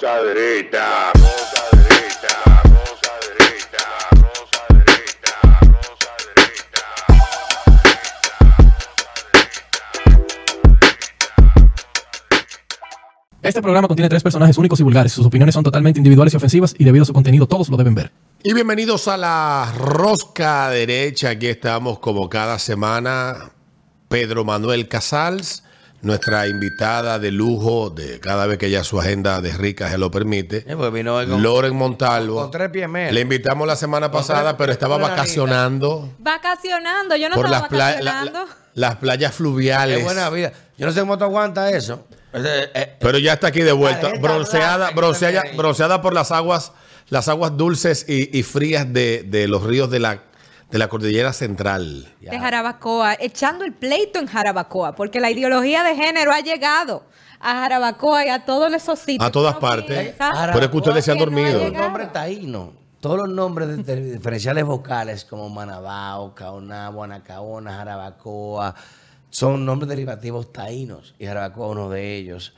Rosa derecha, rosa derecha, rosa derecha, rosa derecha, rosa derecha. Este programa contiene tres personajes únicos y vulgares. Sus opiniones son totalmente individuales y ofensivas y debido a su contenido todos lo deben ver. Y bienvenidos a la Rosca Derecha. Aquí estamos como cada semana. Pedro Manuel Casals, nuestra invitada de lujo, de cada vez que ya su agenda de rica se lo permite. Eh, pues vino hoy con- Loren Montalvo. con tres pies menos. Le invitamos la semana pasada, tres- pero estaba vacacionando Vacacionando, yo no por estaba las, la- vacacionando. la- las playas fluviales. Qué buena vida. Yo no sé cómo tú aguantas eso. Eh, Pero ya está aquí de vuelta, bronceada, bronceada, bronceada por las aguas, las aguas dulces y, y frías de, de los ríos de la, de la cordillera central. de Jarabacoa, echando el pleito en Jarabacoa, porque la ideología de género ha llegado a Jarabacoa y a todos esos sitios. A todas partes. piensa. Pero es que ustedes se han dormido. nombres taínos. Todos los nombres de, de diferenciales vocales como Manabao, Caonabo, Anacaona, Jarabacoa, son nombres derivativos taínos. Y Jarabacoa es uno de ellos.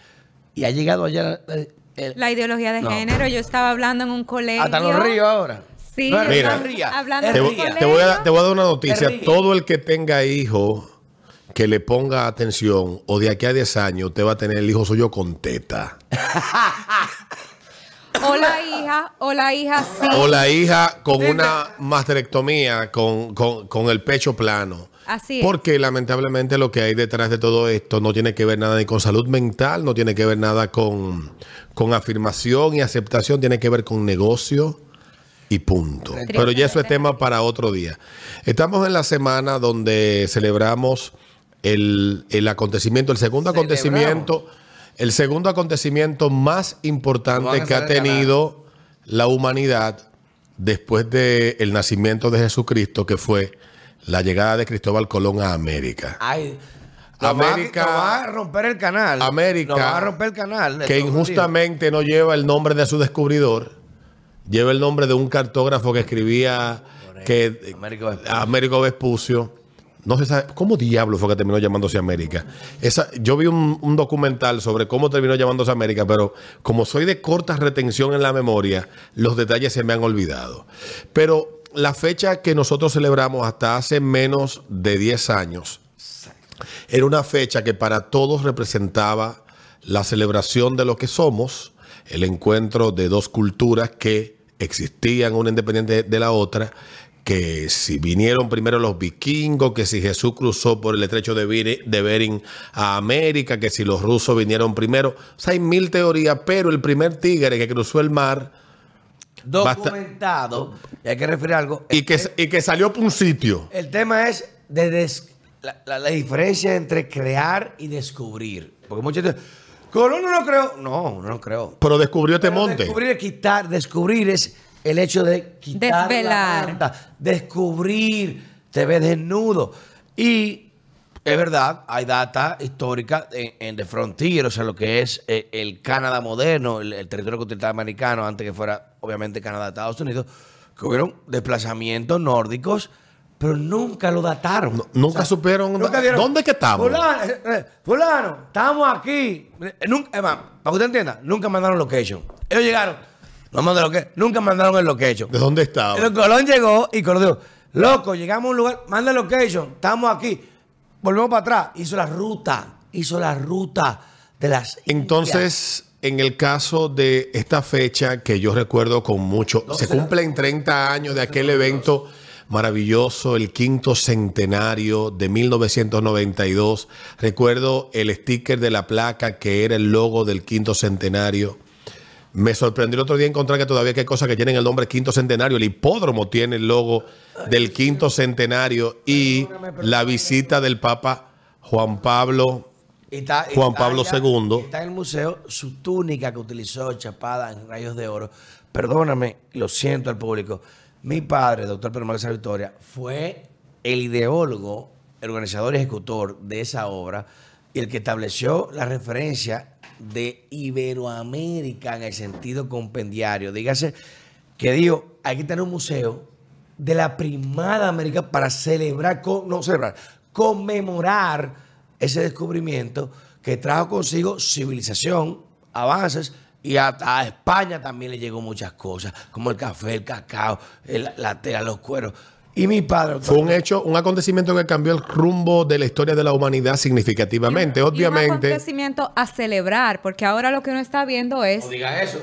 Y ha llegado allá eh, el- La ideología de No. género, yo estaba hablando en un colegio. hasta los ríos ahora. Sí, no Mira. ría, Hablando Te, voy- te voy a, te voy a dar una noticia. Todo el que tenga hijo que le ponga atención o de aquí a 10 años usted va a tener el hijo suyo con teta. O la hija, o la hija sí. O la hija con una mastectomía, con, con- con el pecho plano. Así es. Porque lamentablemente lo que hay detrás de todo esto no tiene que ver nada ni con salud mental, no tiene que ver nada con, con afirmación y aceptación, tiene que ver con negocio y punto. Pero ya eso es tema para otro día. Estamos en la semana donde celebramos el, el acontecimiento, el segundo Celebramos. acontecimiento, el segundo acontecimiento más importante que ha el tenido la humanidad después del nacimiento de Jesucristo, que fue la llegada de Cristóbal Colón a América. Ay, América- nos va a romper el canal. América, Nos va a romper el canal. que injustamente no lleva el nombre de su descubridor, lleva el nombre de un cartógrafo que escribía que Américo Vespucio. Américo Vespucio. No se sabe cómo diablo fue que terminó llamándose América. Esa, yo vi un, un documental sobre cómo terminó llamándose América, pero como soy de corta retención en la memoria, los detalles se me han olvidado. Pero la fecha que nosotros celebramos hasta hace menos de 10 años era una fecha que para todos representaba la celebración de lo que somos, el encuentro de dos culturas que existían una independiente de la otra, que si vinieron primero los vikingos, que si Jesús cruzó por el estrecho de, de Bering a América, que si los rusos vinieron primero. O sea, hay mil teorías, pero el primer tigre que cruzó el mar Documentado. Y hay que referir algo. y que, y que salió por un sitio. El tema es de des- la, la- la diferencia entre crear y descubrir. Porque muchos Colón no lo creó. No, no lo creó. Pero descubrió este Pero monte. Descubrir es quitar. Descubrir es el hecho de quitar Desvelar. la manta, descubrir, te ves desnudo. Y es verdad, hay data histórica en, en The Frontier, o sea, lo que es eh, el Canadá moderno, el, el territorio continental americano, antes que fuera, obviamente, Canadá, Estados Unidos, que hubieron desplazamientos nórdicos, pero nunca lo dataron. No- nunca supieron nunca dieron, dónde que estamos. Fulano, eh, eh, fulano, estamos aquí. Eh, Nunca, es más, para que usted entienda, nunca mandaron location. Ellos llegaron, no mandaron location, nunca mandaron el location. ¿De dónde estaba? El Colón llegó y Colón dijo, loco, llegamos a un lugar, manda el location, estamos aquí. Volvemos para atrás. Hizo la ruta, hizo la ruta de las Indias. Entonces, en el caso de esta fecha que yo recuerdo con mucho, se cumplen 30 años de aquel evento maravilloso, el quinto centenario de 1992. Recuerdo el sticker de la placa que era el logo del quinto centenario. Me sorprendió el otro día encontrar que todavía hay cosas que tienen el nombre quinto centenario. El hipódromo tiene el logo del quinto centenario y la visita del Papa Juan Pablo está- Juan está Pablo allá, II. Está en el museo su túnica que utilizó chapada en rayos de oro. Perdóname, lo siento al público. Mi padre, doctor Pedro Manuel Victoria, fue el ideólogo, el organizador y ejecutor de esa obra y el que estableció la referencia de Iberoamérica en el sentido compendiario. Dígase que dijo, hay que tener un museo de la primada América para celebrar, no celebrar, conmemorar ese descubrimiento que trajo consigo civilización, avances Y hasta a España también le llegó muchas cosas, como el café, el cacao, el- la tela, los cueros. Y mi padre, Fue un hecho, un acontecimiento que cambió el rumbo de la historia de la humanidad significativamente. Y un Obviamente, acontecimiento a celebrar, porque ahora lo que uno está viendo es. No diga eso,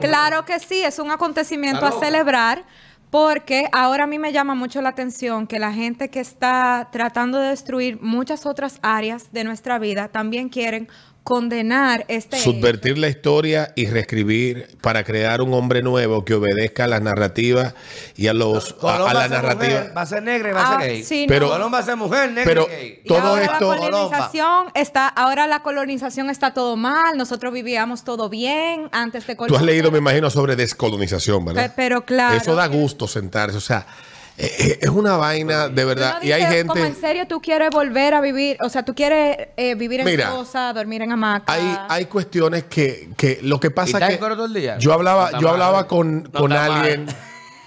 claro que sí, es un acontecimiento a celebrar, porque ahora a mí me llama mucho la atención que la gente que está tratando de destruir muchas otras áreas de nuestra vida también quieren condenar este. hecho. subvertir la historia y reescribir para crear un hombre nuevo que obedezca a las narrativas y a los a, a va la a ser narrativa. mujer, va a ser negra y va a Ah, ser gay. sí, Pero- no. Colón va a ser mujer, negra pero y gay. Y todo ahora esto- la colonización está, ahora la colonización está todo mal, nosotros vivíamos todo bien antes de Tú colonizar. has leído, me imagino, sobre descolonización, ¿verdad? Pe- pero claro Eso da gusto sentarse. O sea, es una vaina de verdad. Y hay Como en gente. serio tú quieres volver a vivir, o sea, tú quieres eh, vivir en Mira, casa, dormir en hamaca. Hay, hay cuestiones que, que lo que ¿Y pasa está que todo el día? yo hablaba, No yo mal. hablaba con, No con mal. alguien.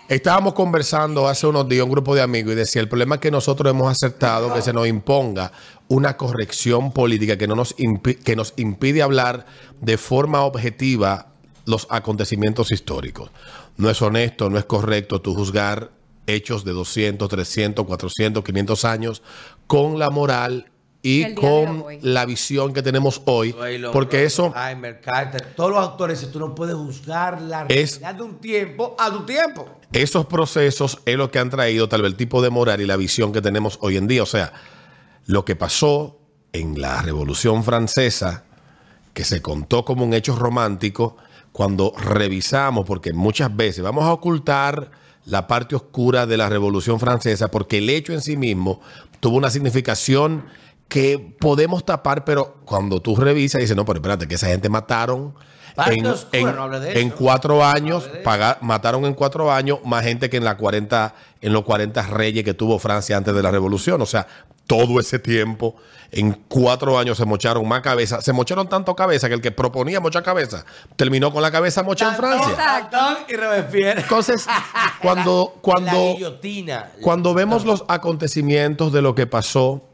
Estábamos conversando hace unos días, un grupo de amigos, y decía, el problema es que nosotros hemos aceptado que se nos imponga una corrección política que, no nos, impi- que nos impide hablar de forma objetiva los acontecimientos históricos. No es honesto, no es correcto tú juzgar hechos de 200, 300, 400, 500 años con la moral y con la visión que tenemos hoy, porque eso... Heimer, Carter, todos los actores, tú no puedes juzgar la Es- realidad de un tiempo a tu tiempo. esos procesos es lo que han traído tal vez el tipo de moral y la visión que tenemos hoy en día. O sea, lo que pasó en la Revolución Francesa, que se contó como un hecho romántico, cuando revisamos, porque muchas veces vamos a ocultar la parte oscura de la Revolución Francesa, porque el hecho en sí mismo tuvo una significación que podemos tapar, pero cuando tú revisas, dices, no, pero espérate, que esa gente mataron en, en- no cuatro años, mataron en cuatro años más gente que en, la 40, en los 40 reyes que tuvo Francia antes de la revolución. O sea, todo ese tiempo, en cuatro años se mocharon más cabezas. Se mocharon tanto cabeza que el que proponía mochar cabeza terminó con la cabeza mocha en Francia. Y Robespierre. Entonces, cuando, la cuando, cuando vemos los acontecimientos de lo que pasó,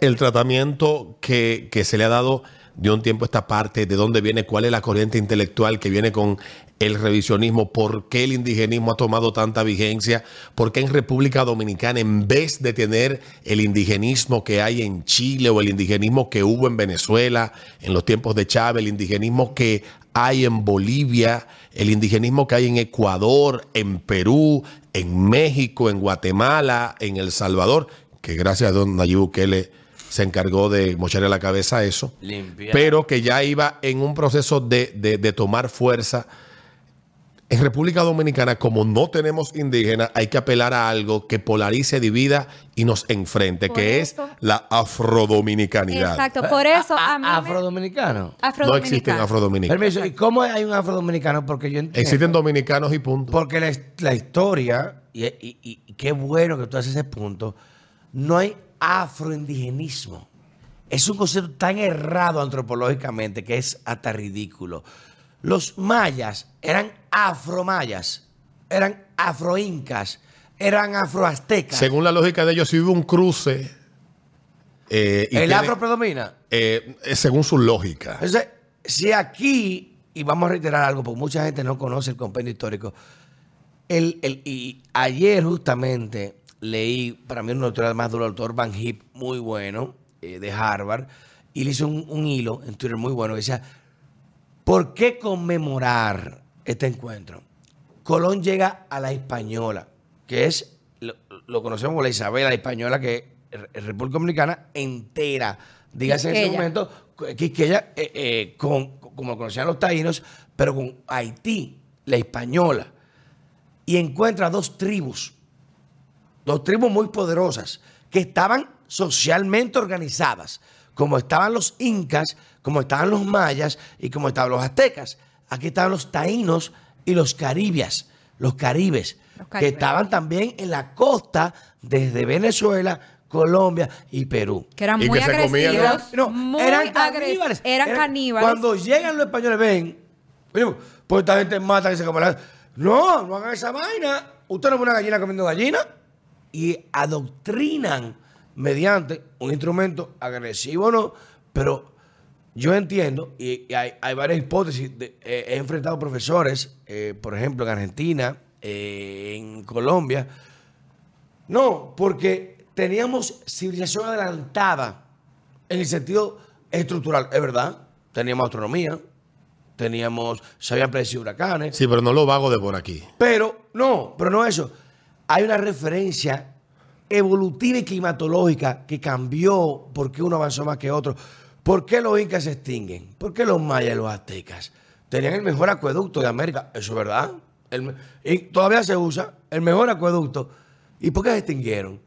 el tratamiento que, que se le ha dado de un tiempo a esta parte, de dónde viene, cuál es la corriente intelectual que viene con el revisionismo, por qué el indigenismo ha tomado tanta vigencia, por qué en República Dominicana, en vez de tener el indigenismo que hay en Chile o el indigenismo que hubo en Venezuela en los tiempos de Chávez, el indigenismo que hay en Bolivia, el indigenismo que hay en Ecuador, en Perú, en México, en Guatemala, en El Salvador, que gracias a don Nayib Bukele se encargó de mocharle la cabeza a eso, Limpia. pero que ya iba en un proceso de, de- de tomar fuerza. En República Dominicana, como no tenemos indígenas, hay que apelar a algo que polarice, divida y nos enfrente, Por que eso- es la afrodominicanidad. Exacto, por eso a mí me- Afrodominicano. No existen afrodominicano. afrodominicanos. Permiso, ¿y cómo hay un afrodominicano? Porque yo entiendo. Existen dominicanos y punto. Porque la, la historia, y, y- y- y qué bueno que tú haces ese punto, no hay afroindigenismo. Es un concepto tan errado antropológicamente que es hasta ridículo. Los mayas eran afromayas, eran afroincas, eran afroaztecas. Según la lógica de ellos, si hubo un cruce. eh, y ¿El tiene- afro predomina? eh, eh, según su lógica. Entonces, si aquí, y vamos a reiterar algo, porque mucha gente no conoce el compendio histórico, el, el- y ayer justamente leí, para mí uno de los autores más duro, el doctor Van Hip, muy bueno, eh, de Harvard, y le hizo un, un hilo en Twitter muy bueno que decía, ¿por qué conmemorar este encuentro? Colón llega a la Española, que es, lo, lo conocemos como la Isabela, la Española, que es República Dominicana entera, dígase en ese momento, Quisqueya, eh, eh, con, como lo conocían los taínos, pero con Haití, la Española, y encuentra dos tribus, dos tribus muy poderosas, que estaban socialmente organizadas, como estaban los incas, como estaban los mayas y como estaban los aztecas. Aquí estaban los taínos y los caribias, los caribes, Los que caribes. estaban también en la costa desde Venezuela, Colombia y Perú. que eran Y muy que se agresivos, No, muy eran caníbales. eran caníbales. Cuando llegan los españoles, ven, pues esta gente mata y se come la... No, no hagan esa vaina. Usted no es una gallina comiendo gallina. Y adoctrinan mediante un instrumento agresivo o no, pero yo entiendo, y, y hay, hay varias hipótesis, de- eh, he enfrentado profesores, eh, por ejemplo, en Argentina, eh, en Colombia. No, porque teníamos civilización adelantada en el sentido estructural, es verdad. Teníamos astronomía, teníamos, se habían predecido huracanes, Sí, pero no lo vago de por aquí. pero no, pero no eso. Hay una referencia evolutiva y climatológica que cambió por qué uno avanzó más que otro. ¿Por qué los incas se extinguen? ¿Por qué los mayas y los aztecas tenían el mejor acueducto de América? Eso es verdad. Y todavía se usa el mejor acueducto. ¿Y por qué se extinguieron?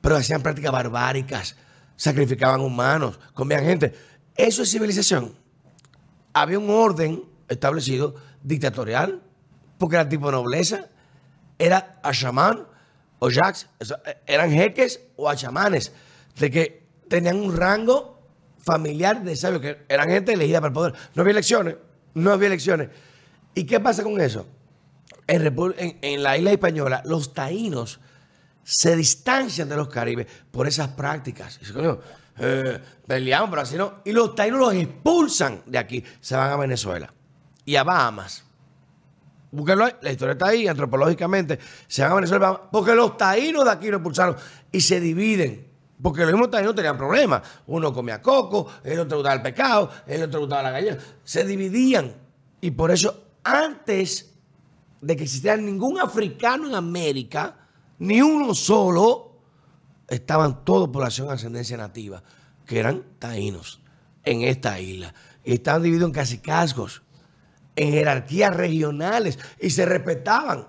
Pero hacían prácticas barbáricas, sacrificaban humanos, comían gente. Eso es civilización había un orden establecido dictatorial, porque era tipo nobleza, era a chamán o jacks, eran jeques o a chamanes, de que tenían un rango familiar de sabios, que eran gente elegida para el poder. No había elecciones, no había elecciones. ¿Y qué pasa con eso? En, la isla española, los taínos se distancian de los caribes por esas prácticas. Eh, peleamos, pero así no. Y los taínos los expulsan de aquí. Se van a Venezuela y a Bahamas. La historia está ahí, antropológicamente. Se van a Venezuela, porque los taínos de aquí los expulsaron y se dividen. Porque los mismos taínos tenían problemas. Uno comía coco, el otro gustaba el pescado, el otro gustaba la gallina. Se dividían. Y por eso, antes de que existiera ningún africano en América, ni uno solo, estaban todos población de ascendencia nativa, que eran taínos en esta isla. Y estaban divididos en cacicazgos, en jerarquías regionales, y se respetaban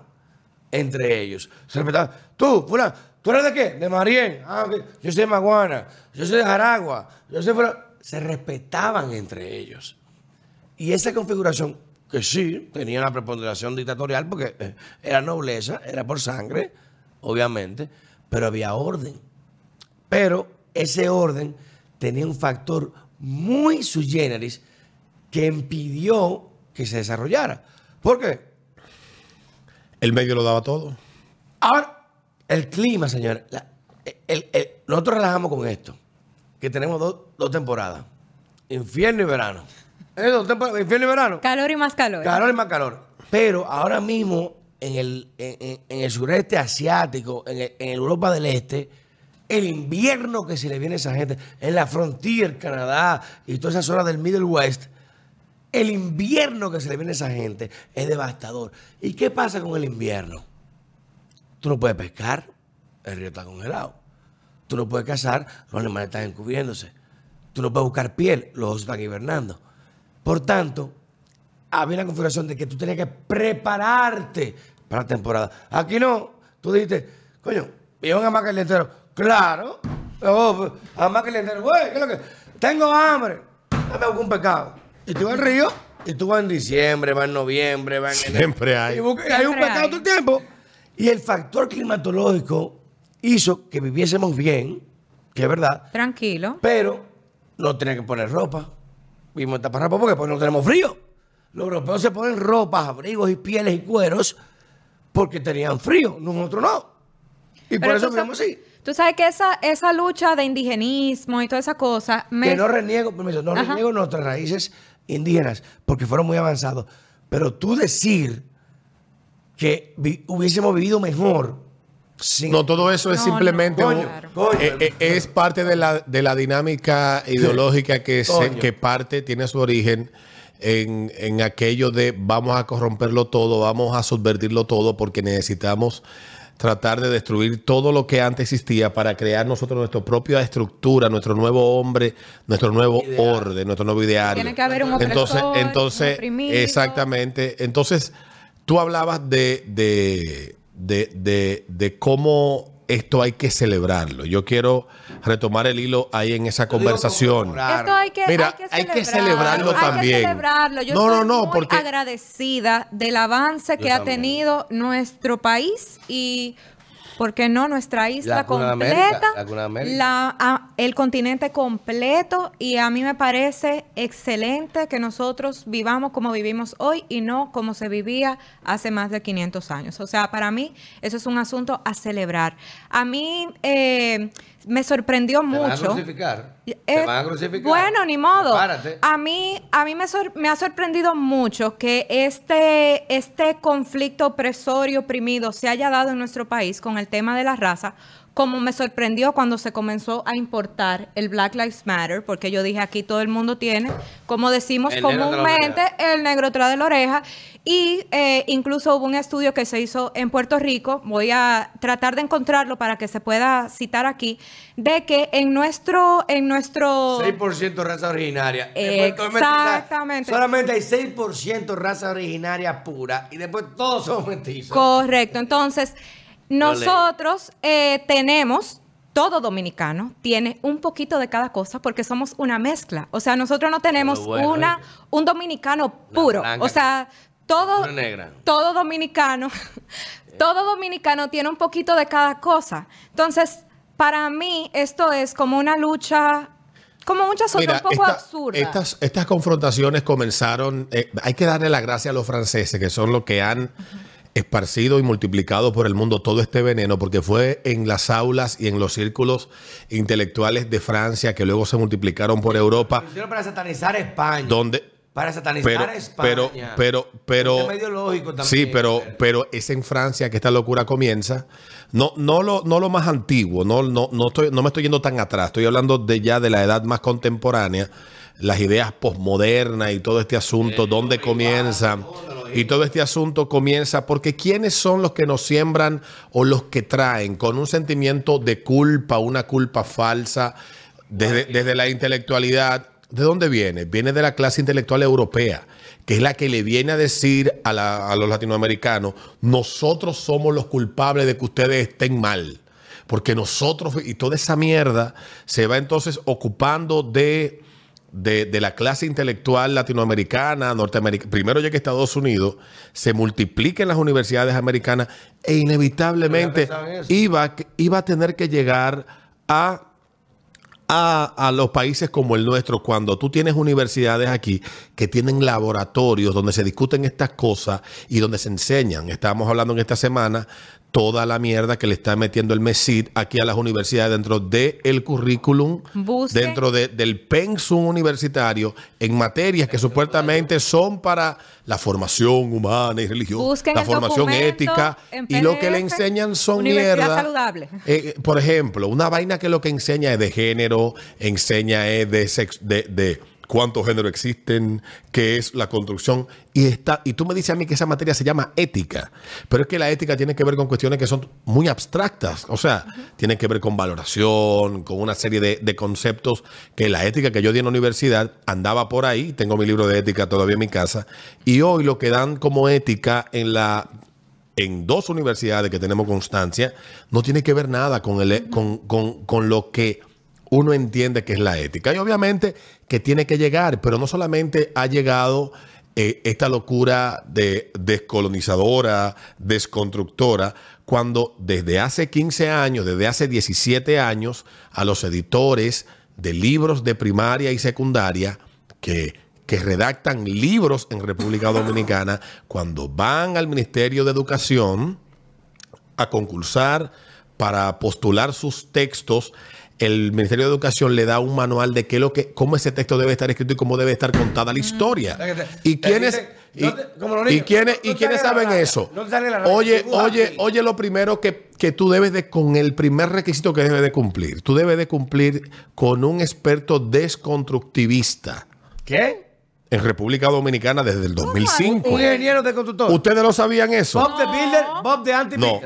entre ellos. Se respetaban. Tú, fulano, ¿tú eres de qué? De Marién. Ah. Yo soy de Maguana, yo soy de Jaragua, yo soy fulano. Se respetaban entre ellos. Y esa configuración, que sí, tenía una preponderación dictatorial porque eh, era nobleza, era por sangre, obviamente, pero había orden. Pero ese orden tenía un factor muy sui generis que impidió que se desarrollara. ¿Por qué? El medio lo daba todo. Ahora, el clima, señores. la- el- el- nosotros relajamos con esto, que tenemos dos, dos temporadas, infierno y verano. ¿Eh? Dos temporadas, infierno y verano. Calor y más calor. Calor y más calor. Pero ahora mismo, en el, en, en- en el sureste asiático, en, el- en Europa del Este, el invierno que se le viene a esa gente, en la frontera, Canadá y toda esa zona del Middle West, el invierno que se le viene a esa gente es devastador. ¿Y qué pasa con el invierno? Tú no puedes pescar, el río está congelado. Tú no puedes cazar, los animales están encubriéndose. Tú no puedes buscar piel, los osos están hibernando. Por tanto, había una configuración de que tú tenías que prepararte para la temporada. Aquí no. Tú dijiste, coño, iban a más calientero. Claro. Oh, pues, a más calientero. Güey, ¿qué es lo que? Tengo hambre. Dame un pescado. Y tú vas al río, y tú vas en diciembre, vas en noviembre, vas en enero. Siempre hay. Y busca- hay un Siempre pescado hay. todo el tiempo. Y el factor climatológico hizo que viviésemos bien, que es verdad, Tranquilo. pero no tenían que poner ropa. Vimos ropa porque pues no tenemos frío. Los europeos se ponen ropas, abrigos y pieles y cueros porque tenían frío, nosotros no. Y por Pero eso tú vivimos así. Tú sabes que esa, esa lucha de indigenismo y toda esa cosa me, Que no reniego, permiso, no Ajá. reniego nuestras raíces indígenas porque fueron muy avanzados. Pero tú decir que vi- hubiésemos vivido mejor sin No, todo eso es No, simplemente no, un- claro. Coño. eh, eh, es parte de la, de la dinámica ideológica que, se- que parte, tiene su origen en, en aquello de vamos a corromperlo todo, vamos a subvertirlo todo porque necesitamos tratar de destruir todo lo que antes existía para crear nosotros nuestra propia estructura, nuestro nuevo hombre, nuestro nuevo Ideal. orden, nuestro nuevo ideario. Tiene que haber un opresor, entonces, entonces, exactamente. Entonces, tú hablabas de, de, de, de, de cómo esto hay que celebrarlo. Yo quiero retomar el hilo ahí en esa conversación. Esto hay que, Mira, hay que hay que celebrarlo. Hay que también. celebrarlo. Yo No, no, estoy no, muy porque- agradecida del avance que ha también. tenido nuestro país y ¿por qué no? Nuestra isla La completa, América, la cuna de América. la- a- el continente completo y a mí me parece excelente que nosotros vivamos como vivimos hoy y no como se vivía hace más de 500 años. O sea, para mí eso es un asunto a celebrar. A mí eh, me sorprendió ¿Te van a mucho. crucificar? Eh, ¿Te van a crucificar? Bueno, ni modo. Prepárate. A mí, a mí me, sor- me ha sorprendido mucho que este, este conflicto opresor y oprimido se haya dado en nuestro país con el tema de la raza, como me sorprendió cuando se comenzó a importar el Black Lives Matter, porque yo dije aquí todo el mundo tiene, como decimos El negro de la comúnmente, el negro tras de la oreja. Y eh, incluso hubo un estudio que se hizo en Puerto Rico, voy a tratar de encontrarlo para que se pueda citar aquí, de que en nuestro, en nuestro 6% raza originaria. Exactamente. Solamente hay 6% raza originaria pura y después todos son mestizos. Correcto. Entonces, nosotros eh, tenemos, todo dominicano tiene un poquito de cada cosa porque somos una mezcla. O sea, nosotros no tenemos bueno, una, un dominicano puro. o sea, todo, negra. todo dominicano, todo dominicano tiene un poquito de cada cosa. Entonces, para mí, esto es como una lucha, como muchas otras, Mira, un poco esta- absurda. Estas, estas confrontaciones comenzaron. eh, hay que darle la gracia a los franceses, que son los que han esparcido y multiplicado por el mundo todo este veneno, porque fue en las aulas y en los círculos intelectuales de Francia que luego se multiplicaron por Europa, para satanizar España. donde. Para satanizar Pero, a España. pero, pero, pero. También. Sí, pero, pero es en Francia que esta locura comienza. No, no lo, no lo más antiguo, no, no, no, estoy, no me estoy yendo tan atrás, estoy hablando de ya de la edad más contemporánea, las ideas posmodernas y todo este asunto, dónde comienza. Y todo este asunto comienza porque ¿quiénes son los que nos siembran o los que traen con un sentimiento de culpa, una culpa falsa, desde, desde la intelectualidad? ¿De dónde viene? Viene de la clase intelectual europea, que es la que le viene a decir a, a los latinoamericanos, nosotros somos los culpables de que ustedes estén mal. Porque nosotros, y toda esa mierda se va entonces ocupando de, de, de la clase intelectual latinoamericana, norteamericana. Primero llega a Estados Unidos, se multiplica en las universidades americanas e inevitablemente iba, iba a tener que llegar a a, a los países como el nuestro, cuando tú tienes universidades aquí que tienen laboratorios donde se discuten estas cosas y donde se enseñan. Estábamos hablando en esta semana toda la mierda que le está metiendo el MESID aquí a las universidades dentro del currículum, Busquen. dentro de- del pensum universitario, en materias que supuestamente son para la formación humana y religiosa, Busquen la formación ética, y lo que le enseñan son mierda. saludable. Eh, por ejemplo, una vaina que lo que enseña es de género, enseña es de, sex- de, de cuántos géneros existen, qué es la construcción. Y, está, y tú me dices a mí que esa materia se llama ética, pero es que la ética tiene que ver con cuestiones que son muy abstractas, o sea, tiene que ver con valoración, con una serie de, conceptos que la ética que yo di en la universidad andaba por ahí, tengo mi libro de ética todavía en mi casa, y hoy lo que dan como ética en la en dos universidades que tenemos constancia, no tiene que ver nada con, el, con, con- con lo que uno entiende que es la ética. Y obviamente que tiene que llegar, pero no solamente ha llegado eh, esta locura de descolonizadora, desconstructora, cuando desde hace 15 años, desde hace 17 años, a los editores de libros de primaria y secundaria que que redactan libros en República Dominicana, cuando van al Ministerio de Educación a concursar para postular sus textos, el Ministerio de Educación le da un manual de qué es lo que, cómo ese texto debe estar escrito y cómo debe estar contada la historia. ¿Y quiénes, y, no te- como los y niños, quiénes, no y quiénes saben raya, eso? no te salga la raya, Oye, oye, aquí. oye, lo primero que, que tú debes de, con el primer requisito que debes de cumplir, tú debes de cumplir con un experto desconstructivista ¿Qué? en República Dominicana desde el 2005. Un ingeniero de constructor. ¿Ustedes no sabían eso? Bob the Builder, Bob the anti No.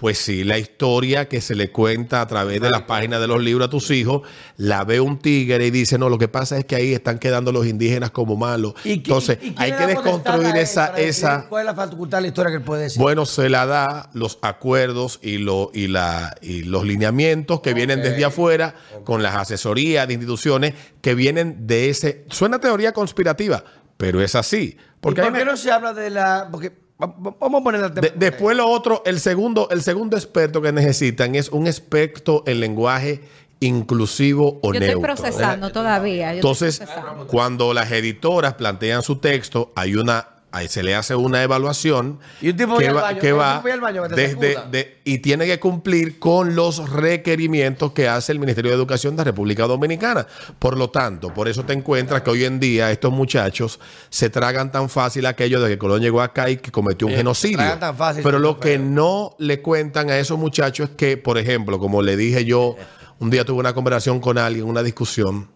Pues sí, la historia que se le cuenta a través de las páginas de los libros a tus hijos, la ve un tigre y dice, no, lo que pasa es que ahí están quedando los indígenas como malos. Entonces, hay que desconstruir esa, esa, ¿Cuál es la facultad de la historia que él puede decir? bueno, se la da los acuerdos y, lo, y, la, y los lineamientos que vienen desde afuera con las asesorías de instituciones que vienen de ese... Suena teoría conspirativa, pero es así. ¿Por Porque qué, a mí me- no se habla de la.? Porque Vamos a poner el tema. De- después lo otro, el segundo, el segundo experto que necesitan es un experto en lenguaje inclusivo o Yo estoy procesando todavía. yo Entonces, procesando. cuando las editoras plantean su texto, hay una, ahí se le hace una evaluación Y un tipo que va, baño, que va tipo baño, que desde de- y tiene que cumplir con los requerimientos que hace el Ministerio de Educación de la República Dominicana. Por lo tanto, por eso te encuentras que hoy en día estos muchachos se tragan tan fácil aquello de que Colón llegó acá y que cometió un Eh, genocidio. tragan tan fácil, Pero lo que no le cuentan a esos muchachos es que, por ejemplo, como le dije yo, un día tuve una conversación con alguien, una discusión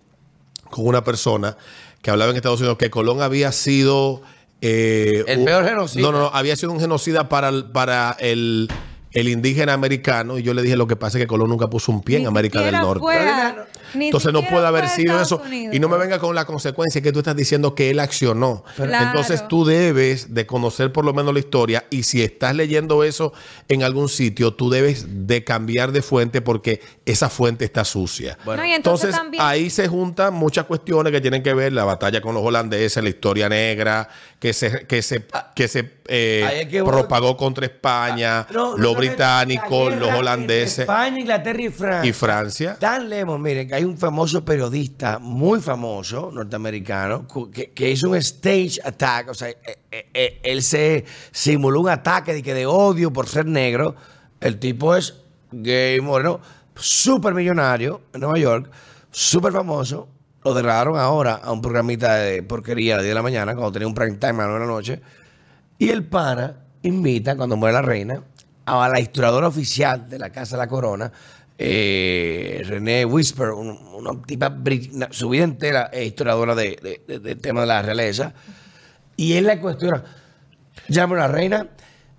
con una persona que hablaba en Estados Unidos que Colón había sido... eh, El peor genocida. No, no, no, había sido un genocida para el, para el, el indígena americano y yo le dije lo que pasa es que Colón nunca puso un pie en América del Norte. fue a- Pero ni Entonces no puede haber sido eso. Unidos. Y no me venga con la consecuencia que tú estás diciendo que él accionó. Claro. Entonces tú debes de conocer por lo menos la historia y si estás leyendo eso en algún sitio, tú debes de cambiar de fuente porque esa fuente está sucia. Bueno. No, y entonces, Entonces también, ahí se juntan muchas cuestiones que tienen que ver la batalla con los holandeses, la historia negra, que se, que se, que se eh, Ahí es que- propagó contra España, No, no los británicos, los holandeses España, Inglaterra y Francia. y Francia. Tan lejos, miren, que hay un famoso periodista, muy famoso, norteamericano, que, hizo un stage attack, o sea, eh, eh, eh, él se simuló un ataque de, de odio por ser negro. El tipo es gay, moreno, súper millonario en Nueva York, súper famoso. Lo degradaron ahora a un programita de porquería a las 10 de la mañana, cuando tenía un prime time a las 9 de la noche. Y el pana invita, cuando muere la reina, a la historiadora oficial de la Casa de la Corona, eh, René Whisper, un- una tipa, su vida entera es historiadora de, de- de- del tema de la realeza. Y él la cuestiona, llama a la reina,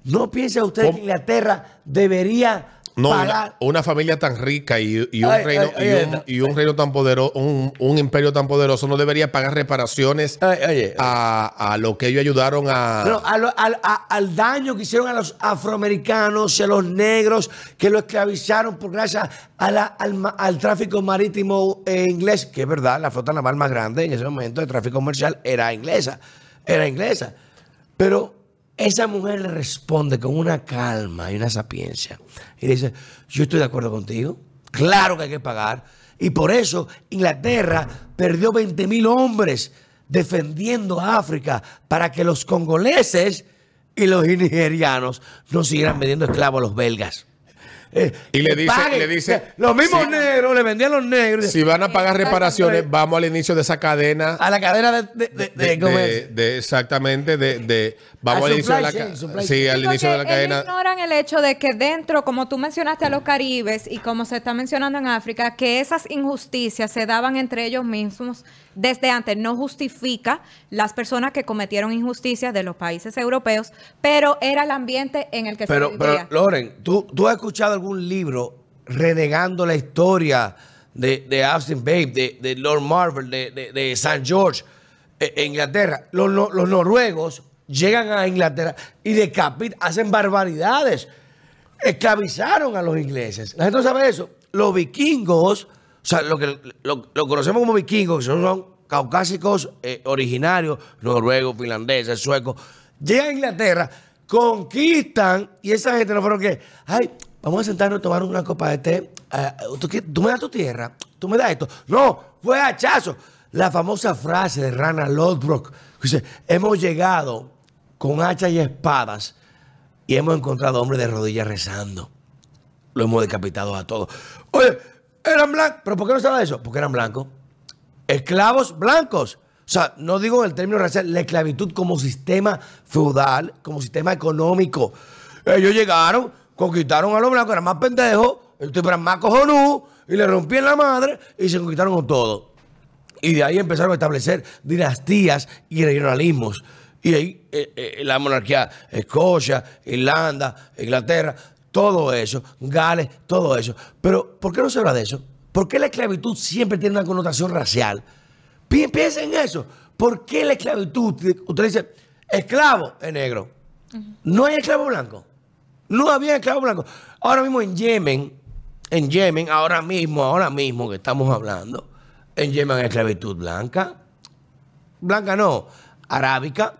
¿no piensa usted ¿Cómo? que Inglaterra debería No, una, una familia tan rica y, y un Ay, reino ay, y, un, ay. y un reino tan poderoso, un, un imperio tan poderoso no debería pagar reparaciones Ay, oye, a, a lo que ellos ayudaron a. No, a lo- al, a- al daño que hicieron a los afroamericanos y a los negros que lo esclavizaron por gracias a la- al, al tráfico marítimo eh, inglés, que es verdad, la flota naval más grande en ese momento de tráfico comercial era inglesa, era inglesa. Pero esa mujer le responde con una calma y una sapiencia y dice, yo estoy de acuerdo contigo, claro que hay que pagar. Y por eso Inglaterra perdió 20 mil hombres defendiendo a África para que los congoleses y los nigerianos no siguieran vendiendo esclavos a los belgas. Eh, Y le dice- le dice, los mismos si- negros le vendían a los negros. si van a pagar reparaciones, vamos al inicio de esa cadena. a la cadena de, de- de- de- De, exactamente, de, de- vamos Al inicio de la supply ca- chain, supply Sí, al inicio de la cadena. ignoran el hecho de que dentro, como tú mencionaste a los caribes y como se está mencionando en África, que esas injusticias se daban entre ellos mismos desde antes. No justifica las personas que cometieron injusticias de los países europeos, pero era el ambiente en el que Pero, se pero vivía. Loren, ¿tú, ¿tú has escuchado algún libro renegando la historia de, de Babe, de, de Lord Marvel, de, de, de St. George eh, en Inglaterra? Los, los noruegos llegan a Inglaterra y decapitan, hacen barbaridades. Esclavizaron a los ingleses. La gente no sabe eso. Los vikingos, o sea, lo que lo, conocemos como vikingos, que son, caucásicos eh, originarios, noruegos, finlandeses, suecos, llegan a Inglaterra, conquistan, y esa gente no fueron que, ay, vamos a sentarnos a tomar una copa de té, eh, ¿tú, tú me das tu tierra, tú me das esto. No, fue hachazo. La famosa frase de Rana Lodbrok, dice, hemos llegado con hachas y espadas y hemos encontrado hombres de rodillas rezando. Lo hemos decapitado a todos. Oye, eran blancos. ¿Pero por qué no sabe eso? Porque eran blancos. Esclavos blancos. O sea, no digo el término racial, la esclavitud como sistema feudal, como sistema económico. Ellos llegaron, conquistaron a los blancos, eran más pendejos, eran más cojonú, y le rompían la madre y se conquistaron con todo. Y de ahí empezaron a establecer dinastías y regionalismos. Y ahí eh, eh, la monarquía, Escocia, Irlanda, Inglaterra, todo eso, Gales, todo eso. Pero, ¿por qué no se habla de eso? ¿Por qué la esclavitud siempre tiene una connotación racial? Pi- Piensa en eso. ¿Por qué la esclavitud? Usted dice, esclavo es negro. No hay esclavo blanco. No había esclavo blanco. Ahora mismo en Yemen, en Yemen, ahora mismo, ahora mismo que estamos hablando, en Yemen hay esclavitud blanca. Blanca no, arábica.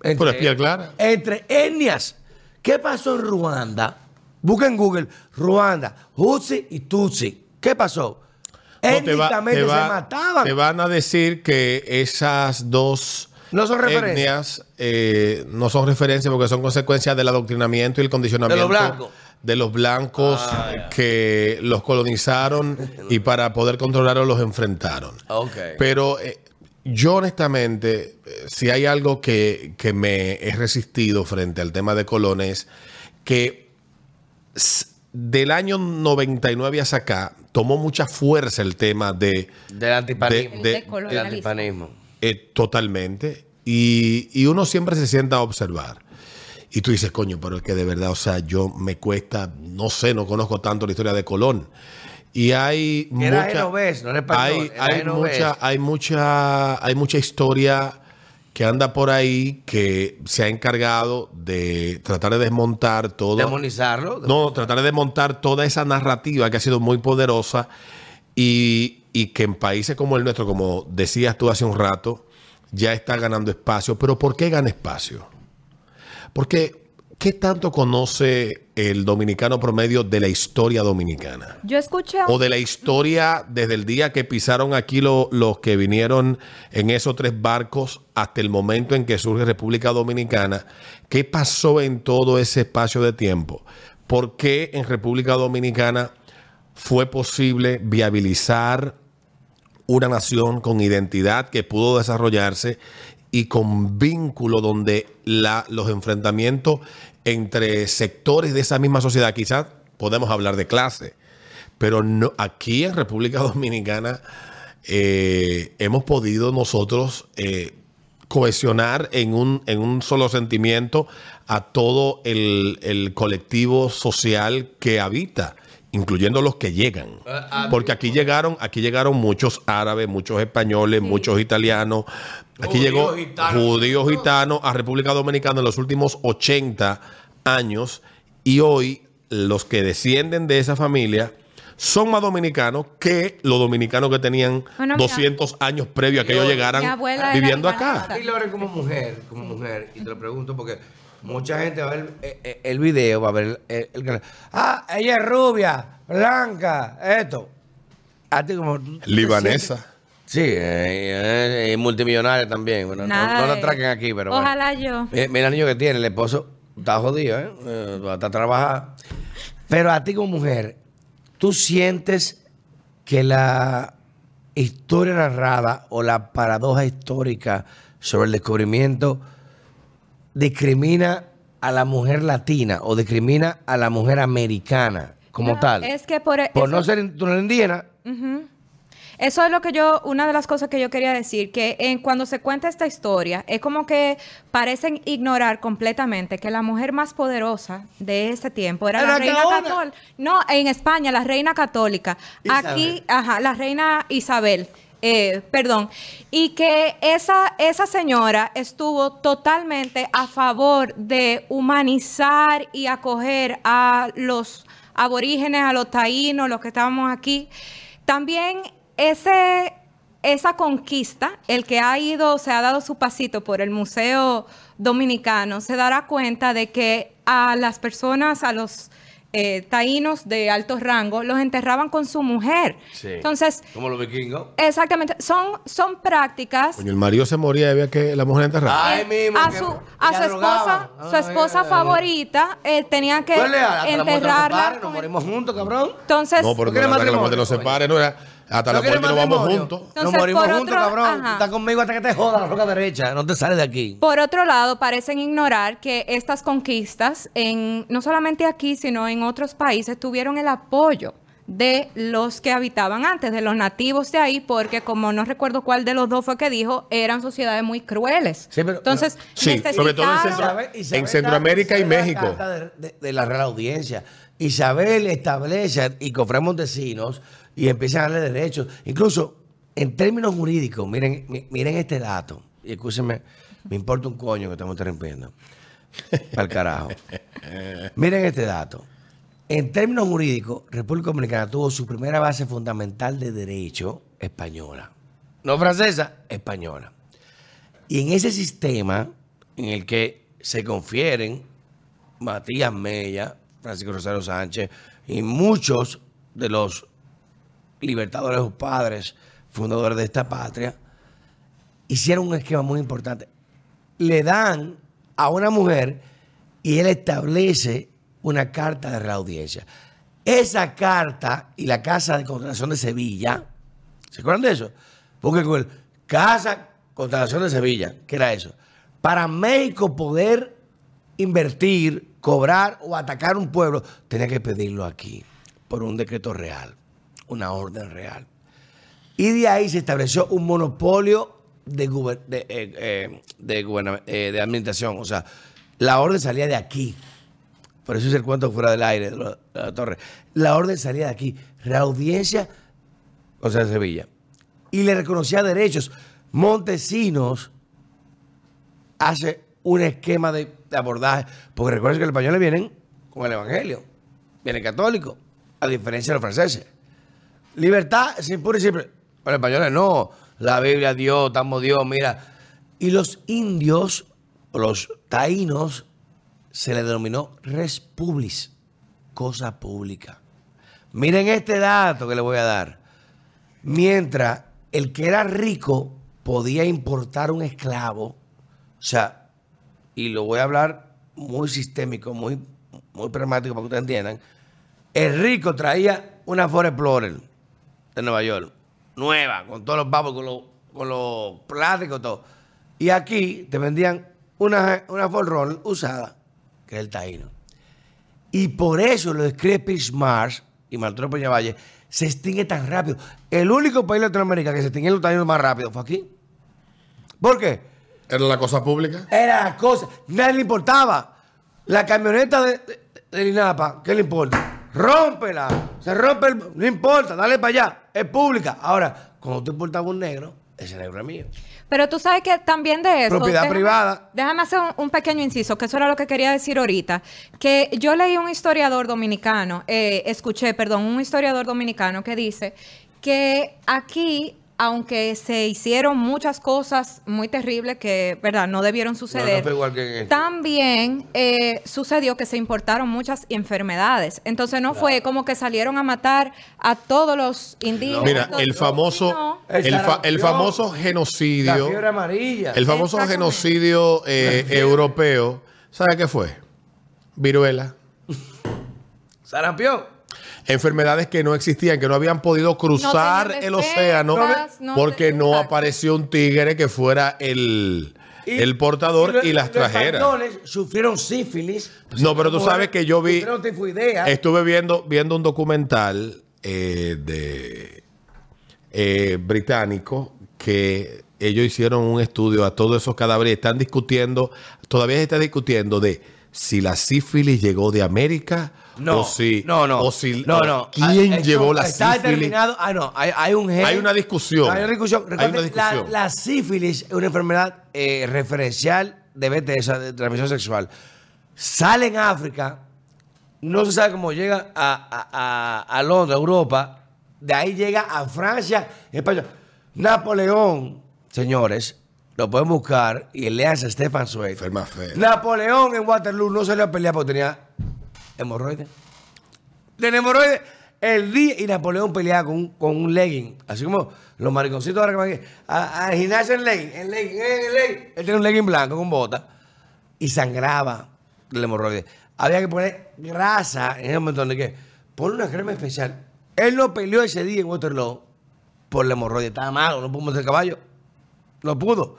Pero es piel clara. Entre etnias. ¿Qué pasó en Ruanda? Busca en Google Ruanda, Hutsi y Tutsi. ¿Qué pasó? No, te, va- Étnicamente te va- se mataban. te van a decir que esas dos No son referencias. etnias eh, no son referencias porque son consecuencias del adoctrinamiento y el condicionamiento De los blancos. de los blancos Ah, que los colonizaron y para poder controlarlos los enfrentaron. Pero eh, yo honestamente, eh, si hay algo que, que me he resistido frente al tema de Colón es que del año 99 hacia acá tomó mucha fuerza el tema de... Del antipanismo. de- de- El colonialismo. Del antipanismo. eh, totalmente. Y, y uno siempre se sienta a observar. Y tú dices, coño, pero es que de verdad, o sea, yo me cuesta, no sé, no conozco tanto la historia de Colón. Y hay mucha, genovés, no era español, hay, hay mucha, hay mucha, hay mucha historia que anda por ahí que se ha encargado de tratar de desmontar todo. Demonizarlo. No, tratar de desmontar toda esa narrativa que ha sido muy poderosa y, y que en países como el nuestro, como decías tú hace un rato, ya está ganando espacio. Pero ¿por qué gana espacio? Porque, ¿qué tanto conoce el dominicano promedio de la historia dominicana? Yo escuché O de la historia desde el día que pisaron aquí lo- los que vinieron en esos tres barcos hasta el momento en que surge República Dominicana. ¿Qué pasó en todo ese espacio de tiempo? ¿Por qué en República Dominicana fue posible viabilizar una nación con identidad que pudo desarrollarse y con vínculo donde la- los enfrentamientos entre sectores de esa misma sociedad, quizás podemos hablar de clase, pero no, aquí en República Dominicana eh, hemos podido nosotros eh, cohesionar en un, en un solo sentimiento a todo el, el colectivo social que habita, incluyendo los que llegan. Porque aquí llegaron, aquí llegaron muchos árabes, muchos españoles, muchos italianos. Aquí Judíos, llegó gitanos. judíos gitanos a República Dominicana en los últimos 80 años y hoy los que descienden de esa familia son más dominicanos que los dominicanos que tenían Bueno, mira. 200 años previo a que ellos llegaran viviendo acá. Y Loren como mujer, como mujer, y te lo pregunto porque mucha gente va a ver eh, eh, el video, va a ver el, el canal. Ah, ella es rubia, blanca, esto. A ti como... Libanesa. Sí, eh, eh, eh, multimillonaria también. Bueno, no, Nada no la atraquen aquí, pero bueno. Ojalá yo. Mira, mira el niño que tiene, el esposo está jodido, ¿eh? Eh, está a trabajar. Pero a ti como mujer, ¿tú sientes que la historia narrada o la paradoja histórica sobre el descubrimiento discrimina a la mujer latina o discrimina a la mujer americana como No, tal? es que por por eso- no ser in- tú no eres indígena. Eso es lo que yo, una de las cosas que yo quería decir, que en, cuando se cuenta esta historia, es como que parecen ignorar completamente que la mujer más poderosa de ese tiempo era Era la reina católica. No, en España, la reina católica. Isabel. Aquí, ajá, la reina Isabel. eh, perdón, y que esa, esa señora estuvo totalmente a favor de humanizar y acoger a los aborígenes, a los taínos, los que estábamos aquí. También ese, esa conquista, el que ha ido, se ha dado su pasito por el Museo Dominicano, se dará cuenta de que a las personas, a los eh, taínos de alto rango, los enterraban con su mujer. Entonces, Como los vikingos. exactamente, son, son prácticas Coño, el marido se moría y había que la mujer enterrada. Ay, mismo, a su, a su esposa, su esposa ay, favorita, eh, tenían que Pues enterrarla. Nos morimos juntos, cabrón. Entonces, no, pero ¿No era que la muerte nos separe, no era hasta la ¿No quieres muerte nos vamos matrimonio? juntos. Entonces, Nos morimos por juntos, otro- cabrón. ajá. Estás conmigo hasta que te jodas la roca derecha. No te sales de aquí. Por otro lado, parecen ignorar que estas conquistas, en, no solamente aquí, sino en otros países, tuvieron el apoyo de los que habitaban antes, de los nativos de ahí, porque como no recuerdo cuál de los dos fue que dijo, eran sociedades muy crueles. Sí, pero- Entonces, Sí, sobre todo en Centro- Isabel- en Centroamérica y está- México. está De, de- de la Real Audiencia. Isabel establece y Cofré Montesinos y empiezan a darle derechos. Incluso en términos jurídicos, miren, mi- miren este dato. Y escúchenme, me importa un coño que estamos interrumpiendo. Para el carajo. Miren este dato. En términos jurídicos, República Dominicana tuvo su primera base fundamental de derecho española. No francesa, española. Y en ese sistema, en el que se confieren Matías Mella, Francisco Rosario Sánchez y muchos de los libertadores o padres, fundadores de esta patria, hicieron un esquema muy importante. Le dan a una mujer y él establece una carta de reaudiencia. Esa carta y la Casa de Contratación de Sevilla, ¿se acuerdan de eso? Porque con el Casa Contratación de Sevilla, ¿qué era eso? Para México poder invertir, cobrar o atacar un pueblo, tenía que pedirlo aquí, por un decreto real, una orden real. Y de ahí se estableció un monopolio de, de, eh, eh, eh, de administración. O sea, la orden salía de aquí. Por eso es el cuento fuera del aire de, la- la torre. La orden salía de aquí. Reaudiencia, o sea, de Sevilla. Y le reconocía derechos. Montesinos hace un esquema de abordaje. Porque recuerden que los españoles vienen con el Evangelio. Vienen católicos. A diferencia de los franceses. Libertad, sin pura y simple. Los españoles no. La Biblia, Dios, estamos Dios, mira. Y los indios, los taínos, se les denominó res publis, cosa pública. Miren este dato que le voy a dar. Mientras el que era rico podía importar un esclavo, o sea, y lo voy a hablar muy sistémico, muy, muy pragmático para que ustedes entiendan, el rico traía una Ford Explorer de Nueva York, nueva, con todos los babos, con los, con los plásticos, todo. Y aquí te vendían una, una Ford Roll usada, que es el taíno. Y por eso lo describe Pitch Mars y Martínez Peñavalle se extingue tan rápido. El único país de Latinoamérica que se extingue los taínos más rápido fue aquí. ¿Por qué? ¿Era la cosa pública? Era la cosa, nadie le importaba. La camioneta de, de, del INAPA, ¿qué le importa? Rómpela, se rompe, el, no importa, dale para allá, es pública. Ahora, cuando tú importabas un negro, ese negro es mío. Pero tú sabes que también de eso. Propiedad privada. Déjame hacer un, un pequeño inciso, que eso era lo que quería decir ahorita. Que yo leí un historiador dominicano, eh, escuché, perdón, un historiador dominicano que dice que aquí, aunque se hicieron muchas cosas muy terribles que, ¿verdad?, no debieron suceder. fue igual que en este. También eh, sucedió que se importaron muchas enfermedades. Entonces no fue como que salieron a matar a todos los indígenas. Mira, el famoso. El fa- famoso La genocidio, fiebre amarilla. el famoso genocidio eh, europeo, ¿sabe qué fue? Viruela. Sarampión. Enfermedades que no existían, que no habían podido cruzar el océano no porque no apareció un tigre que fuera el, el portador y, los- las los trajeras. españoles sufrieron sífilis. No, pero tú sabes que yo vi-. Estuve viendo, viendo un documental eh, de eh, británico que ellos hicieron un estudio a todos esos cadáveres y están discutiendo, todavía se está discutiendo de si la sífilis llegó de América No, o si, no, no. o si no, no. quién Ah, llevó la Está sífilis. determinado. Ah, no. Hay, hay un gen. Hay una discusión. Hay una discusión. Hay una discusión. La, la sífilis es una enfermedad eh, referencial de BTS, de transmisión sexual. Sale en África. No se sabe cómo llega a, a, a, a Londres, a Europa. De ahí llega a Francia, España. Napoleón, señores, lo pueden buscar y leanse a Stefan Zweig. Napoleón en Waterloo no salió a pelear porque tenía hemorroides. Tenía hemorroides el día y Napoleón peleaba con, con un legging. Así como los mariconcitos ahora que van a- al gimnasio en legging, en legging, en legging. Él tenía un legging blanco con bota y sangraba del hemorroide. Había que poner grasa en ese momento donde que ponle una crema especial. Él no peleó ese día en Waterloo por el hemorroide. Estaba malo, no pudo montar el caballo. No pudo.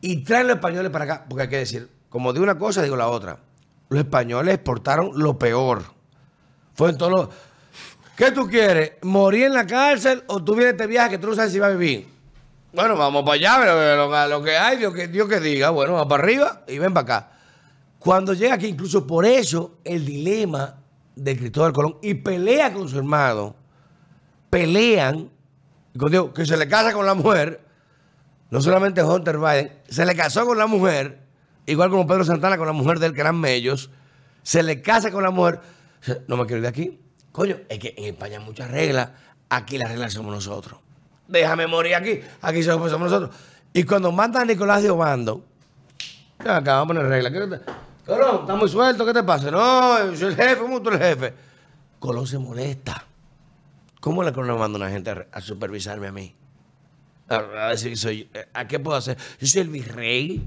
Y traen los españoles para acá, porque hay que decir, como digo una cosa, digo la otra. Los españoles exportaron lo peor. Fue en todos los... ¿Qué tú quieres? ¿Morir en la cárcel o tú vienes este viaje que tú no sabes si vas a vivir? Bueno, vamos para allá, lo, lo- lo que hay, Dios que, diga. Bueno, va para arriba y ven para acá. Cuando llega aquí, incluso por eso, el dilema de Cristóbal Colón y pelea con su hermano, pelean, que se le casa con la mujer, no solamente Hunter Biden, se le casó con la mujer, igual como Pedro Santana con la mujer de él, que eran mellos, se le casa con la mujer, no me quiero ir de aquí. Coño, es que en España hay muchas reglas, aquí las reglas somos nosotros. Déjame morir aquí, aquí somos somos nosotros. Y cuando matan a Nicolás de Obando, Acá, vamos a poner reglas. ¿Qué te- Colón, está muy suelto, ¿qué te pasa? No, yo soy el jefe, ¿cómo tú el jefe? Colón se molesta. ¿Cómo la Colón manda una gente a, a supervisarme a mí? A, a decir soy. eh, ¿A qué puedo hacer? Yo soy el virrey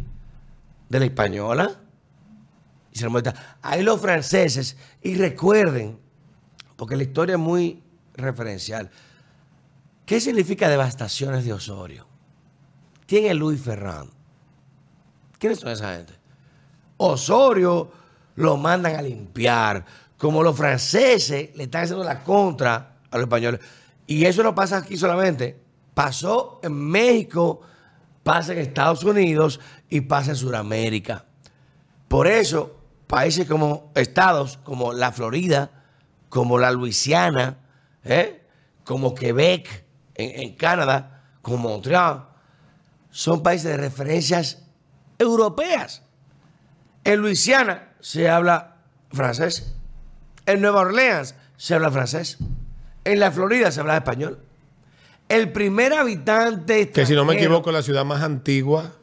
de la española. Y se le molesta. Ahí los franceses, y recuerden, porque la historia es muy referencial. ¿Qué significa devastaciones de Osorio? ¿Quién es Luis Ferrand? ¿Quiénes son esa gente? Osorio lo mandan a limpiar, como los franceses le están haciendo la contra a los españoles. Y eso no pasa aquí solamente, pasó en México, pasa en Estados Unidos y pasa en Sudamérica. Por eso, países como estados como la Florida, como la Luisiana, ¿eh? como Quebec en, en Canadá, como Montreal, son países de referencias europeas. En Luisiana se habla francés. En Nueva Orleans se habla francés. En la Florida se habla español. El primer habitante. Que si no me equivoco, la ciudad más antigua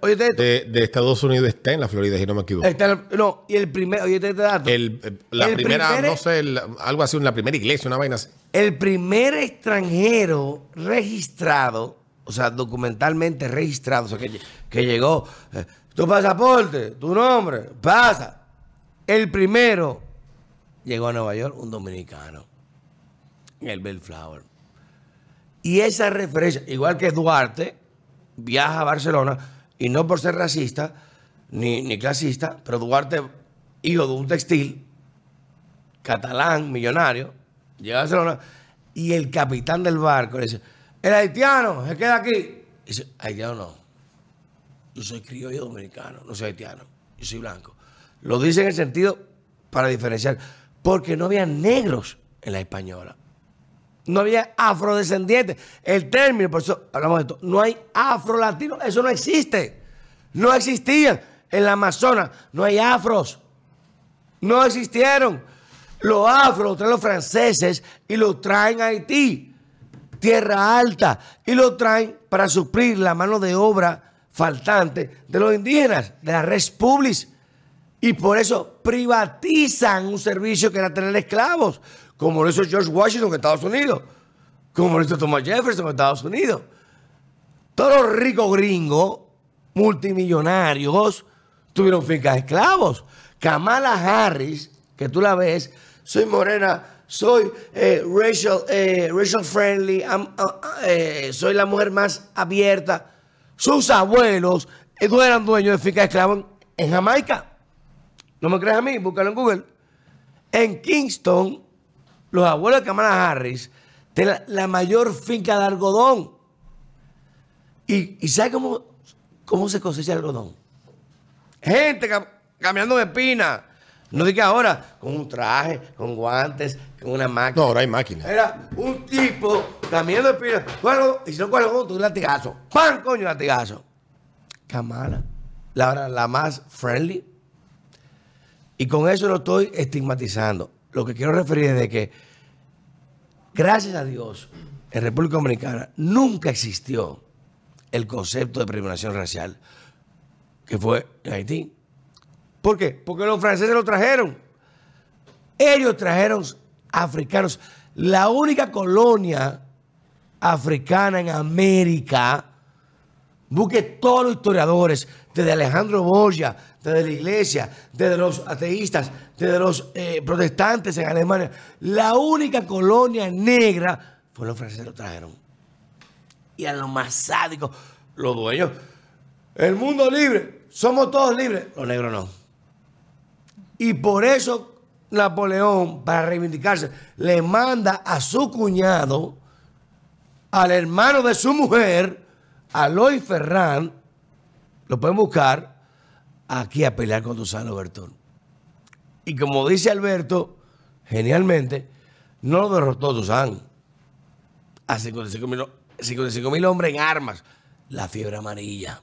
Oye, te- de, de Estados Unidos está en la Florida, si no me equivoco. está el- no, y el primer. Oye, este dato. El, eh, la El primera, primer- no sé, algo así, la primera iglesia, una vaina así. El primer extranjero registrado, o sea, documentalmente registrado, o sea, que, lle- que llegó, eh, tu pasaporte, tu nombre, pasa. El primero llegó a Nueva York, un dominicano, en el Bellflower. Y esa referencia, igual que Duarte, viaja a Barcelona, y no por ser racista ni, ni clasista, pero Duarte, hijo de un textil, catalán, millonario, llega a Barcelona y el capitán del barco le dice, el haitiano se queda aquí. Y dice, haitiano no. Yo soy criollo dominicano, no soy haitiano, yo soy blanco. Lo dice en el sentido para diferenciar, porque no había negros en la española. No había afrodescendientes. El término, por eso hablamos de esto, no hay afrolatinos, eso no existe. No existían. En la Amazonas no hay afros. No existieron. Los afros los traen los franceses y los traen a Haití, tierra alta, y lo traen para suplir la mano de obra faltante de los indígenas, de la res publis. Y por eso privatizan un servicio que era tener esclavos, como lo hizo George Washington en Estados Unidos, como lo hizo Thomas Jefferson en Estados Unidos. Todos los ricos gringos, multimillonarios, tuvieron fincas esclavos. Kamala Harris, que tú la ves, soy morena, soy eh, racial, eh, racial friendly, ah, ah, eh, soy la mujer más abierta. Sus abuelos eran dueños de fincas esclavos en, en Jamaica. ¿No me crees a mí? Búscalo en Google. En Kingston, los abuelos de Kamala Harris tienen la, la mayor finca de algodón. ¿Y, y sabe cómo, cómo se cosecha el algodón? Gente cam- caminando en espina. No diga ahora, con un traje, con guantes, con una máquina. No, ahora hay máquinas. Era un tipo caminando en espina. Bueno, y si no cuál tú un latigazo. ¡Pam! Coño, latigazo. Kamala, la, la más friendly. Y con eso no estoy estigmatizando. Lo que quiero referir es de que, gracias a Dios, en República Dominicana nunca existió el concepto de discriminación racial que fue en Haití. ¿Por qué? Porque los franceses lo trajeron. Ellos trajeron africanos. La única colonia africana en América, busque todos los historiadores, desde Alejandro Borgia, desde la iglesia, desde los ateístas, desde los eh, protestantes en Alemania, la única colonia negra fue los franceses lo trajeron. Y a los más sádicos, los dueños. El mundo libre, somos todos libres, los negros no. Y por eso Napoleón, para reivindicarse, le manda a su cuñado, al hermano de su mujer, a Loy Ferrán, lo pueden buscar, aquí a pelear con Susano Bertón. Y como dice Alberto, genialmente, no lo derrotó Susán. A 55 mil 55 mil hombres en armas. La fiebre amarilla.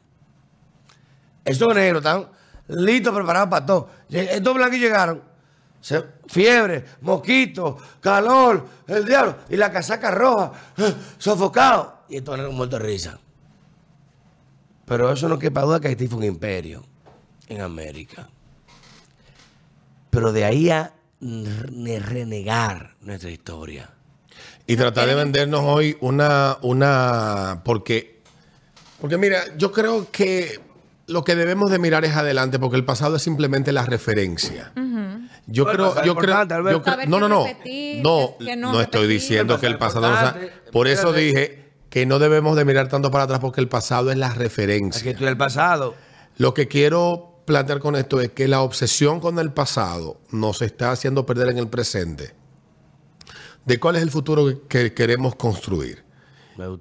Estos negros están listos, preparados para todo. Estos blancos llegaron. fiebre, mosquito, calor, el diablo. Y la casaca roja, eh, sofocado. Y estos negros muertos de risa. Pero eso no quepa duda que Haití fue un imperio. en América. Pero de ahí a renegar nuestra historia. Y tratar de vendernos hoy una, una, porque, porque mira, yo creo que lo que debemos de mirar es adelante, porque el pasado es simplemente la referencia. Creo, pasado yo es creo, yo creo- no, no, no, repetir, no, no, no estoy diciendo El que el pasado pasado, es no sea- por eso dije que no debemos de mirar tanto para atrás, porque el pasado es la Hay que referencia. estudiar el pasado. Lo que quiero plantear con esto es que la obsesión con el pasado nos está haciendo perder en el presente de cuál es el futuro que queremos construir.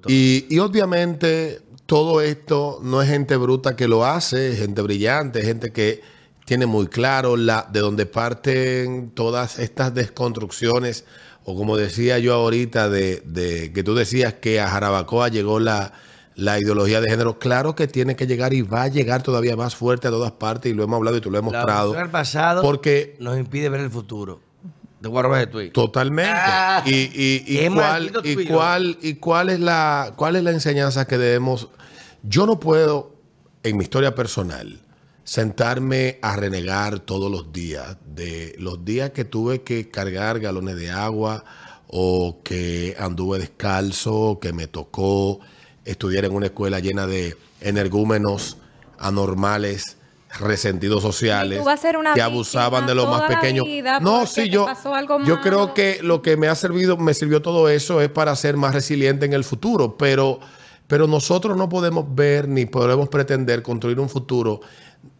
Y, y obviamente todo esto no es gente bruta que lo hace, es gente brillante, es gente que tiene muy claro la, de dónde parten todas estas desconstrucciones, o como decía yo ahorita, de, de que tú decías que a Jarabacoa llegó la, la ideología de género. Claro que tiene que llegar y va a llegar todavía más fuerte a todas partes, y lo hemos hablado y tú lo La mostrado. al pasado Porque nos impide ver el futuro. El tweet. Totalmente. Ah, y, y, y cuál, y, cuál, y cuál es la cuál es la enseñanza que debemos. Yo no puedo, en mi historia personal, sentarme a renegar todos los días. De los días que tuve que cargar galones de agua, o que anduve descalzo, que me tocó estudiar en una escuela llena de energúmenos anormales, resentidos sociales, que abusaban de los más pequeños. No, sí, yo, yo creo que lo que me ha servido, me sirvió todo eso es para ser más resiliente en el futuro, pero, pero nosotros no podemos ver ni podemos pretender construir un futuro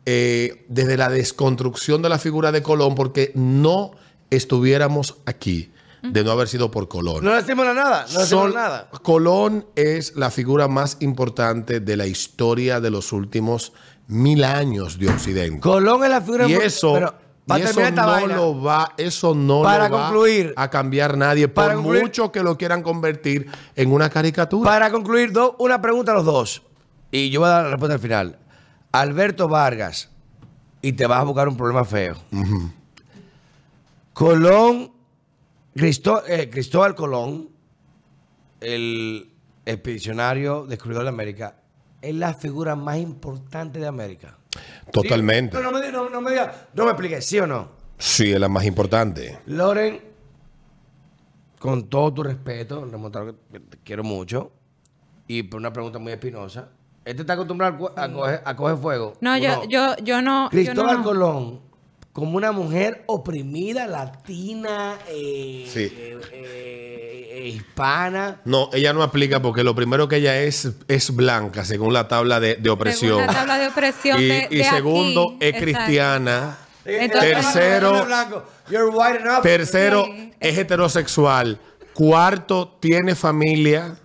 eh, desde la desconstrucción de la figura de Colón, porque no estuviéramos aquí de no haber sido por Colón. No decimos nada, no decimos Sol- nada. Colón es la figura más importante de la historia de los últimos mil años de Occidente. Colón es la figura Y eso, pero, y eso no vaina, lo va, eso no Para lo va concluir. a cambiar nadie, por Para concluir. mucho que lo quieran convertir en una caricatura. Para concluir, do- una pregunta a los dos. Y yo voy a dar la respuesta al final. Alberto Vargas, y te vas a buscar un problema feo. Colón, Cristó- eh, Cristóbal Colón, el expedicionario descubridor de América, es la figura más importante de América. Totalmente. No, no me, no, no me diga, no me expliques, ¿sí o no? Sí, es la más importante. Loren, con todo tu respeto, remontado que te quiero mucho, y por una pregunta muy espinosa, ¿este está acostumbrado a co- a coger, a coger fuego? No, ¿O yo, yo, yo no. yo Cristóbal no- Colón, como una mujer oprimida, latina, eh, Sí. eh, eh, eh, hispana. No, ella no aplica porque lo primero que ella es es blanca, según la tabla de, de opresión. Según la tabla de opresión y de- y de segundo, aquí. es cristiana. Entonces- Tercero, Blanco, you're white enough. tercero, Sí. es heterosexual. Cuarto, tiene familia.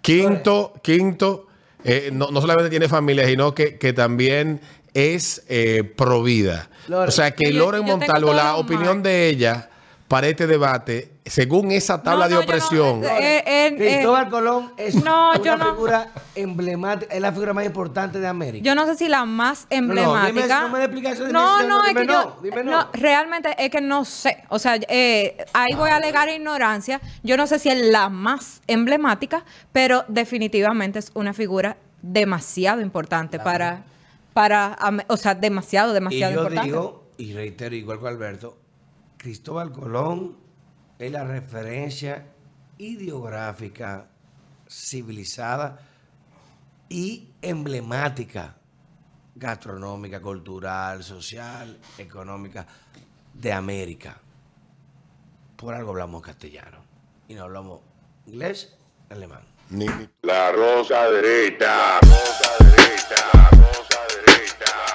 Quinto, quinto, eh, no, no solamente tiene familia, sino que, que también es eh, provida. O sea que Yo- Loren Montalvo, la opinión de ella para este debate, según esa tabla No, no, de no- opresión, eh, eh, eh, Cristóbal Colón es no, una figura emblemática, es la figura más importante de América. Yo no sé si la más emblemática. no dime No, es que no, yo. dime no. no, realmente es que no sé. O sea, eh, ahí voy a alegar ignorancia. Yo no sé si es la más emblemática, pero definitivamente es una figura demasiado importante para. Para o sea, demasiado, Y demasiado yo importante. digo, y reitero igual que Alberto, Cristóbal Colón es la referencia ideográfica, civilizada y emblemática, gastronómica, cultural, social, económica de América. Por algo hablamos castellano y no hablamos inglés, alemán. ni- ni- La rosa derecha. down.